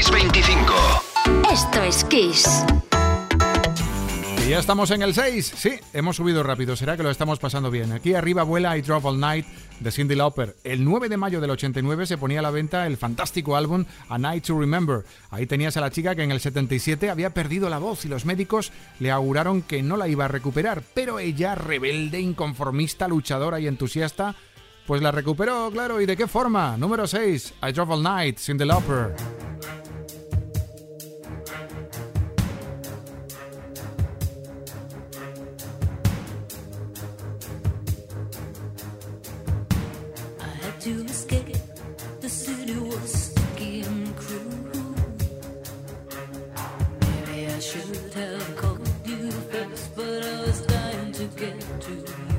Kiss 25. Esto es Kiss. Y ya estamos en el 6. Sí, hemos subido rápido. Será que lo estamos pasando bien. Aquí arriba vuela I Drove All Night de Cindy Lauper. El 9 de mayo del 89 se ponía a la venta el fantástico álbum A Night to Remember. Ahí tenías a la chica que en el 77 había perdido la voz y los médicos le auguraron que no la iba a recuperar. Pero ella, rebelde, inconformista, luchadora y entusiasta, pues la recuperó, claro. ¿Y de qué forma? Número 6. I Drove All Night, Cindy Lauper. should have called you first, but I was dying to get to you.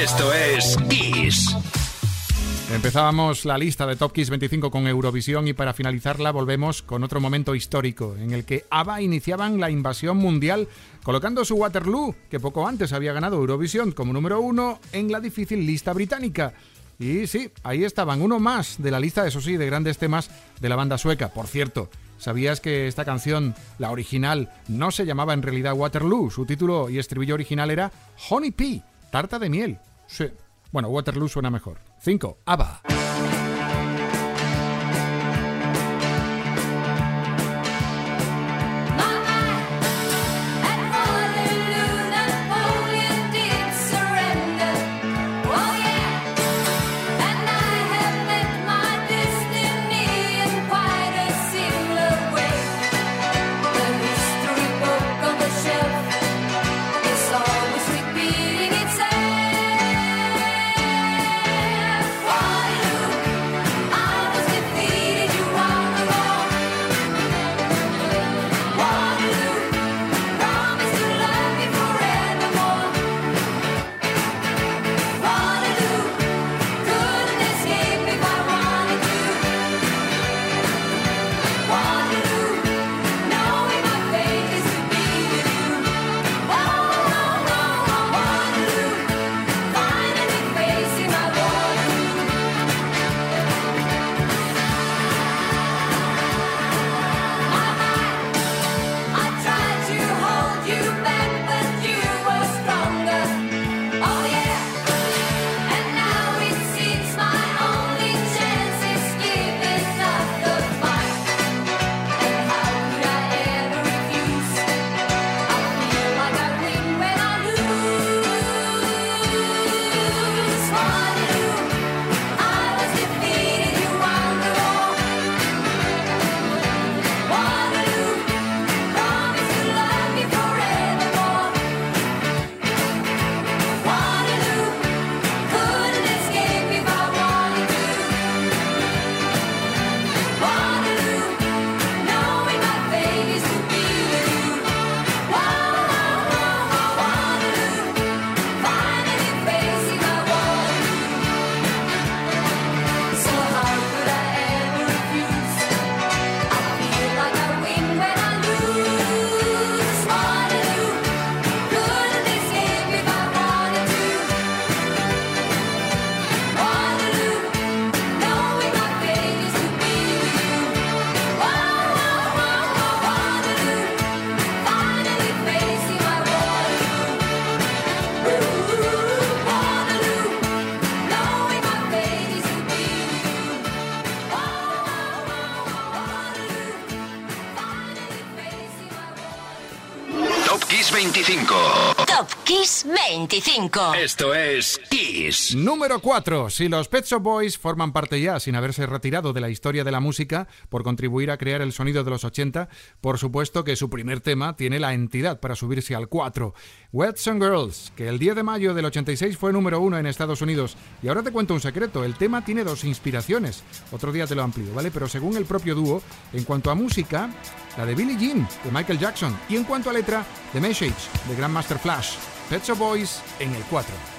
Esto es Kiss. Empezábamos la lista de Top Kiss 25 con Eurovisión y para finalizarla volvemos con otro momento histórico en el que ABBA iniciaban la invasión mundial colocando su Waterloo, que poco antes había ganado Eurovisión como número uno en la difícil lista británica. Y sí, ahí estaban, uno más de la lista, eso sí, de grandes temas de la banda sueca. Por cierto, ¿Sabías que esta canción, la original, no se llamaba en realidad Waterloo? Su título y estribillo original era Honey Pea, tarta de miel. Sí. Bueno, Waterloo suena mejor. 5. ABBA. Kiss 25. Esto es Kiss. Número 4. Si los Pet Shop Boys forman parte ya, sin haberse retirado de la historia de la música, por contribuir a crear el sonido de los 80, por supuesto que su primer tema tiene la entidad para subirse al 4. Wet and Girls, que el 10 de mayo del 86 fue número 1 en Estados Unidos. Y ahora te cuento un secreto, el tema tiene dos inspiraciones. Otro día te lo amplío, ¿vale? Pero según el propio dúo, en cuanto a música, la de Billie Jean, de Michael Jackson, y en cuanto a letra, The Message, de Grandmaster Flash. Shop Boys en el 4.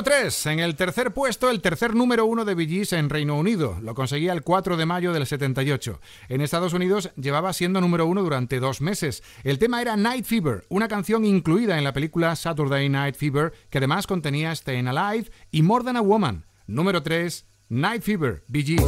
Número 3. En el tercer puesto, el tercer número uno de Bee en Reino Unido. Lo conseguía el 4 de mayo del 78. En Estados Unidos llevaba siendo número uno durante dos meses. El tema era Night Fever, una canción incluida en la película Saturday Night Fever, que además contenía Staying Alive y More Than a Woman. Número 3. Night Fever, Bee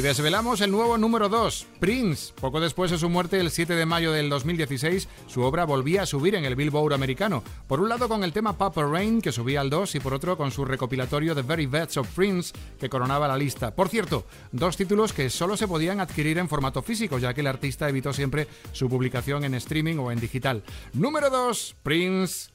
desvelamos el nuevo número 2, Prince. Poco después de su muerte, el 7 de mayo del 2016, su obra volvía a subir en el Billboard americano. Por un lado con el tema Papa Rain, que subía al 2, y por otro con su recopilatorio The Very Best of Prince, que coronaba la lista. Por cierto, dos títulos que solo se podían adquirir en formato físico, ya que el artista evitó siempre su publicación en streaming o en digital. Número 2, Prince.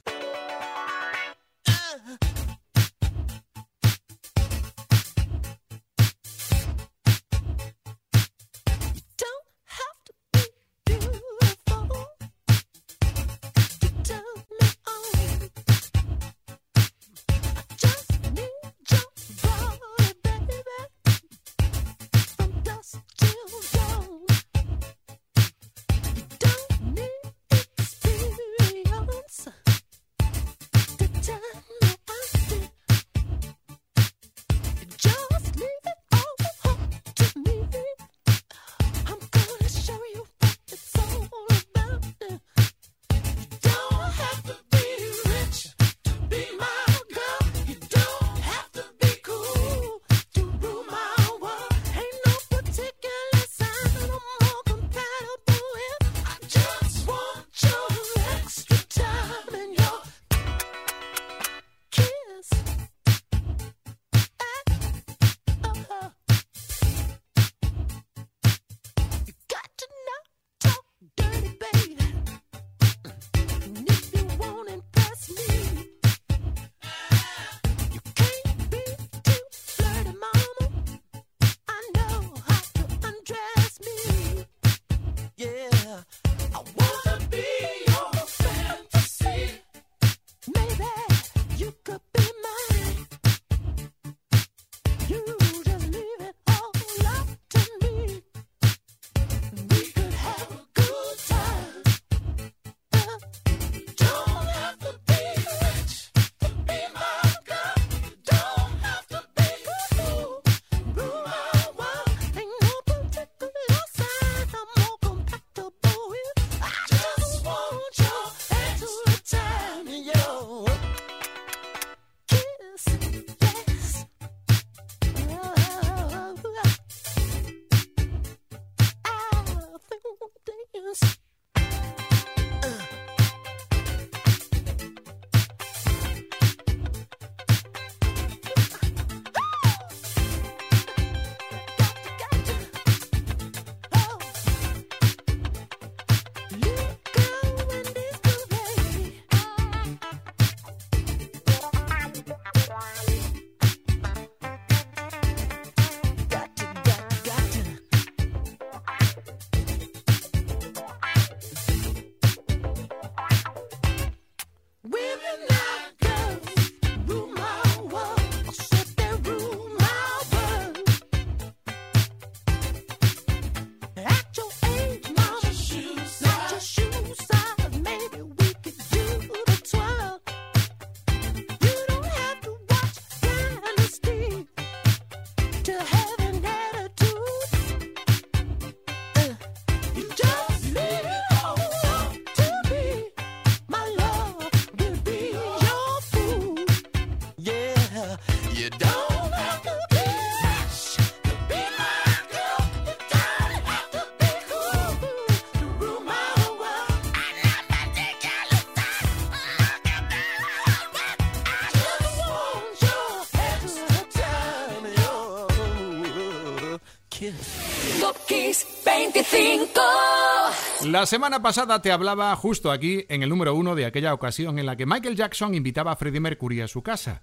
La semana pasada te hablaba justo aquí en el número uno de aquella ocasión en la que Michael Jackson invitaba a Freddie Mercury a su casa.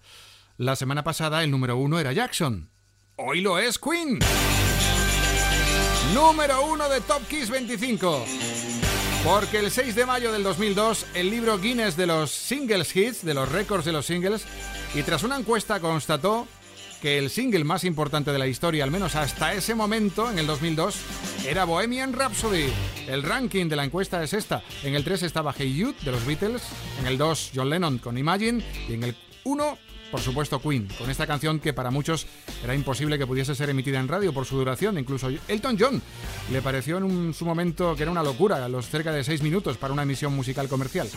La semana pasada el número uno era Jackson. Hoy lo es Queen. Número uno de Top Kiss 25. Porque el 6 de mayo del 2002, el libro Guinness de los Singles Hits, de los récords de los singles, y tras una encuesta constató que el single más importante de la historia, al menos hasta ese momento, en el 2002, era Bohemian Rhapsody. El ranking de la encuesta es esta. En el 3 estaba Hey Youth de los Beatles, en el 2 John Lennon con Imagine y en el 1 por supuesto Queen, con esta canción que para muchos era imposible que pudiese ser emitida en radio por su duración. Incluso Elton John le pareció en su momento que era una locura, los cerca de seis minutos para una emisión musical comercial.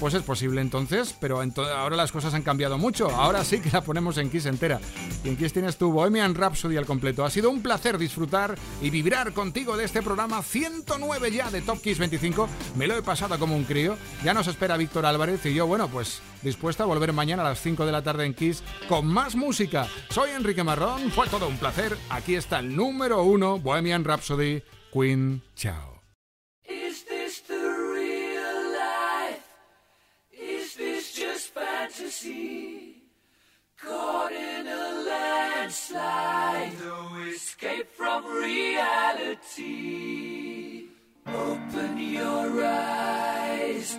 Pues es posible entonces, pero ahora las cosas han cambiado mucho. Ahora sí que la ponemos en Kiss entera. Y en Kiss tienes tu Bohemian Rhapsody al completo. Ha sido un placer disfrutar y vibrar contigo de este programa 109 ya de Top Kiss 25. Me lo he pasado como un crío. Ya nos espera Víctor Álvarez y yo, bueno, pues dispuesta a volver mañana a las 5 de la tarde en Kiss con más música. Soy Enrique Marrón, fue todo un placer. Aquí está el número uno, Bohemian Rhapsody, Queen. Chao. Is this the real life? Is this just fantasy? Caught in a landslide, no escape from reality. Open your eyes.